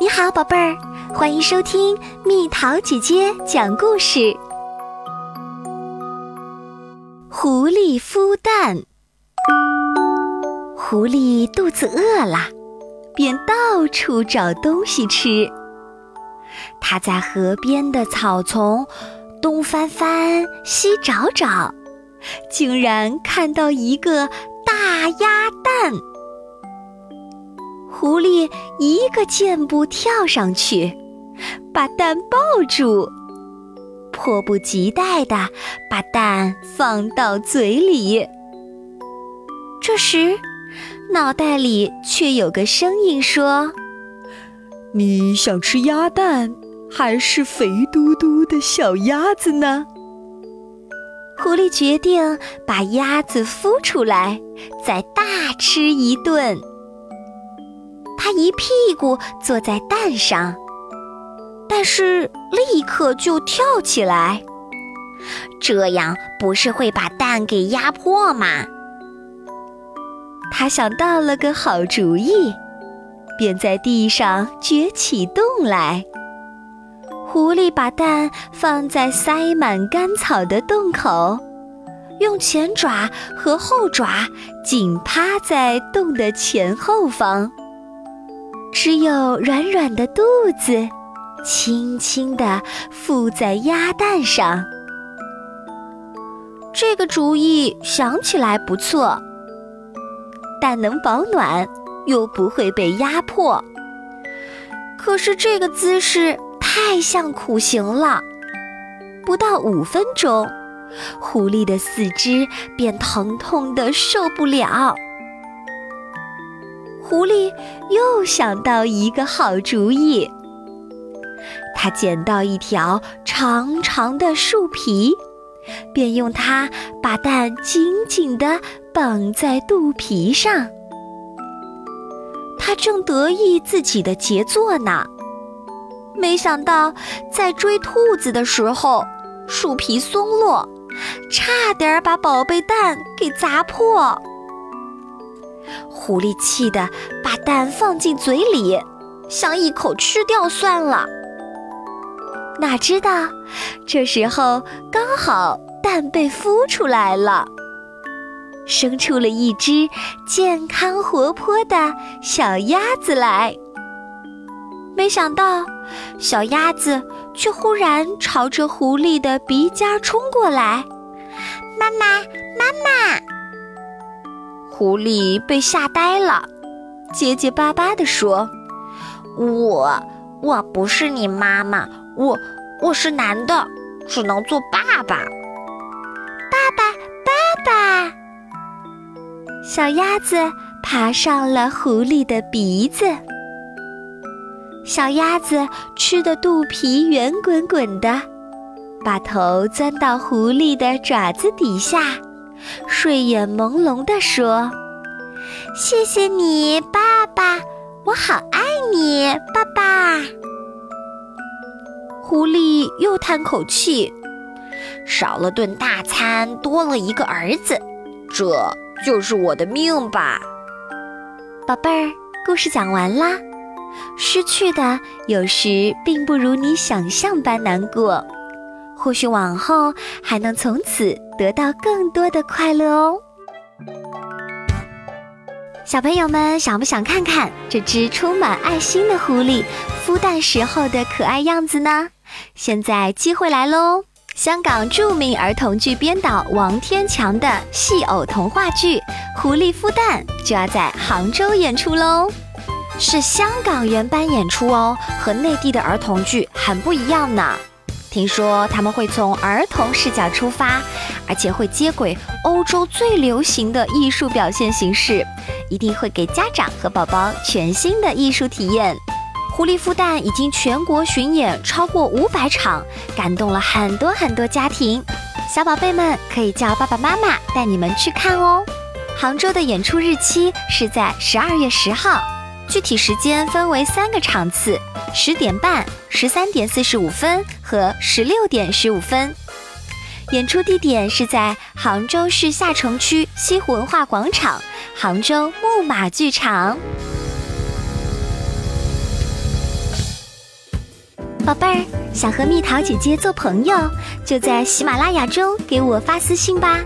你好，宝贝儿，欢迎收听蜜桃姐姐讲故事。狐狸孵蛋。狐狸肚子饿了，便到处找东西吃。它在河边的草丛东翻翻，西找找，竟然看到一个大鸭蛋。狐狸一个箭步跳上去，把蛋抱住，迫不及待地把蛋放到嘴里。这时，脑袋里却有个声音说：“你想吃鸭蛋，还是肥嘟嘟的小鸭子呢？”狐狸决定把鸭子孵出来，再大吃一顿。他一屁股坐在蛋上，但是立刻就跳起来。这样不是会把蛋给压破吗？他想到了个好主意，便在地上掘起洞来。狐狸把蛋放在塞满干草的洞口，用前爪和后爪紧趴在洞的前后方。只有软软的肚子，轻轻地附在鸭蛋上。这个主意想起来不错，蛋能保暖，又不会被压迫。可是这个姿势太像苦行了，不到五分钟，狐狸的四肢便疼痛的受不了。狐狸又想到一个好主意，他捡到一条长长的树皮，便用它把蛋紧紧地绑在肚皮上。他正得意自己的杰作呢，没想到在追兔子的时候，树皮松落，差点把宝贝蛋给砸破。狐狸气得把蛋放进嘴里，想一口吃掉算了。哪知道，这时候刚好蛋被孵出来了，生出了一只健康活泼的小鸭子来。没想到，小鸭子却忽然朝着狐狸的鼻尖冲过来，“妈妈，妈妈！”狐狸被吓呆了，结结巴巴地说：“我我不是你妈妈，我我是男的，只能做爸爸。”爸爸，爸爸！小鸭子爬上了狐狸的鼻子，小鸭子吃的肚皮圆滚滚的，把头钻到狐狸的爪子底下。睡眼朦胧地说：“谢谢你，爸爸，我好爱你，爸爸。”狐狸又叹口气：“少了顿大餐，多了一个儿子，这就是我的命吧。”宝贝儿，故事讲完啦。失去的有时并不如你想象般难过。或许往后还能从此得到更多的快乐哦。小朋友们，想不想看看这只充满爱心的狐狸孵蛋时候的可爱样子呢？现在机会来喽！香港著名儿童剧编导王天强的戏偶童话剧《狐狸孵蛋》就要在杭州演出喽，是香港原班演出哦，和内地的儿童剧很不一样呢。听说他们会从儿童视角出发，而且会接轨欧洲最流行的艺术表现形式，一定会给家长和宝宝全新的艺术体验。狐狸孵蛋已经全国巡演超过五百场，感动了很多很多家庭。小宝贝们可以叫爸爸妈妈带你们去看哦。杭州的演出日期是在十二月十号，具体时间分为三个场次。十点半、十三点四十五分和十六点十五分，演出地点是在杭州市下城区西湖文化广场杭州木马剧场。宝贝儿，想和蜜桃姐姐做朋友，就在喜马拉雅中给我发私信吧。